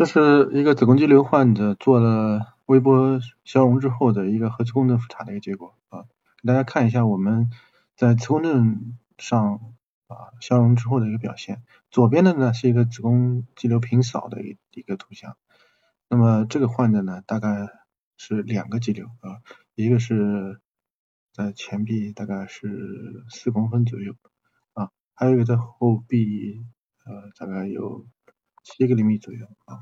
这是一个子宫肌瘤患者做了微波消融之后的一个核磁共振复查的一个结果啊，给大家看一下我们在磁共振上啊消融之后的一个表现。左边的呢是一个子宫肌瘤平扫的一一个图像，那么这个患者呢大概是两个肌瘤啊，一个是在前臂大概是四公分左右啊，还有一个在后臂呃大概有七个厘米左右啊。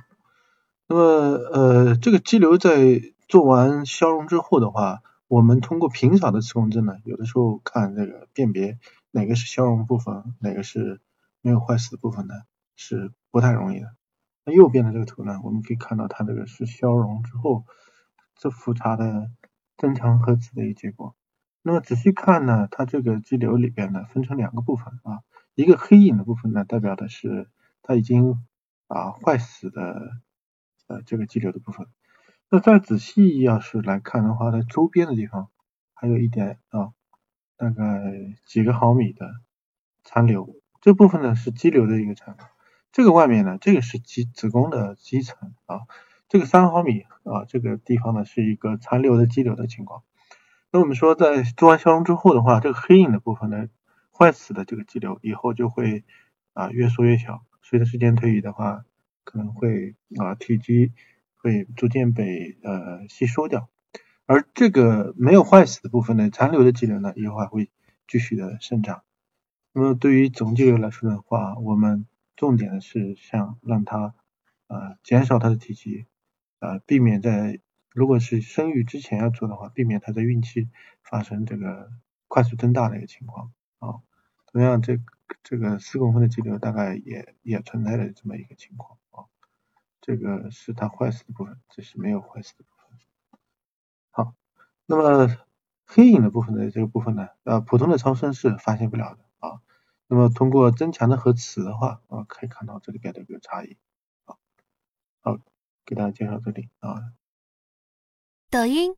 那么呃，这个肌瘤在做完消融之后的话，我们通过平扫的磁共振呢，有的时候看这个辨别哪个是消融部分，哪个是没有坏死的部分呢，是不太容易的。那右边的这个图呢，我们可以看到它这个是消融之后这复查的增强核磁的一个结果。那么仔细看呢，它这个肌瘤里边呢分成两个部分啊，一个黑影的部分呢，代表的是它已经啊坏死的。呃，这个肌瘤的部分，那再仔细要是来看的话，在周边的地方还有一点啊，大概几个毫米的残留，这部分呢是肌瘤的一个残留。这个外面呢，这个是肌子宫的肌层啊，这个三毫米啊，这个地方呢是一个残留的肌瘤的情况。那我们说，在做完消融之后的话，这个黑影的部分呢，坏死的这个肌瘤以后就会啊越缩越小，随着时间推移的话。可能会啊体积会逐渐被呃吸收掉，而这个没有坏死的部分呢，残留的肌瘤呢，以后还会继续的生长。那么对于总肌瘤来说的话，我们重点的是想让它啊减少它的体积啊，避免在如果是生育之前要做的话，避免它在孕期发生这个快速增大的一个情况啊。同样，这这个四公分的肌瘤大概也也存在了这么一个情况啊。这个是它坏死的部分，这是没有坏死的部分。好，那么黑影的部分的这个部分呢，呃，普通的超声是发现不了的啊。那么通过增强的核磁的话，啊，可以看到这里边的一个差异。好，好，给大家介绍这里啊。抖音。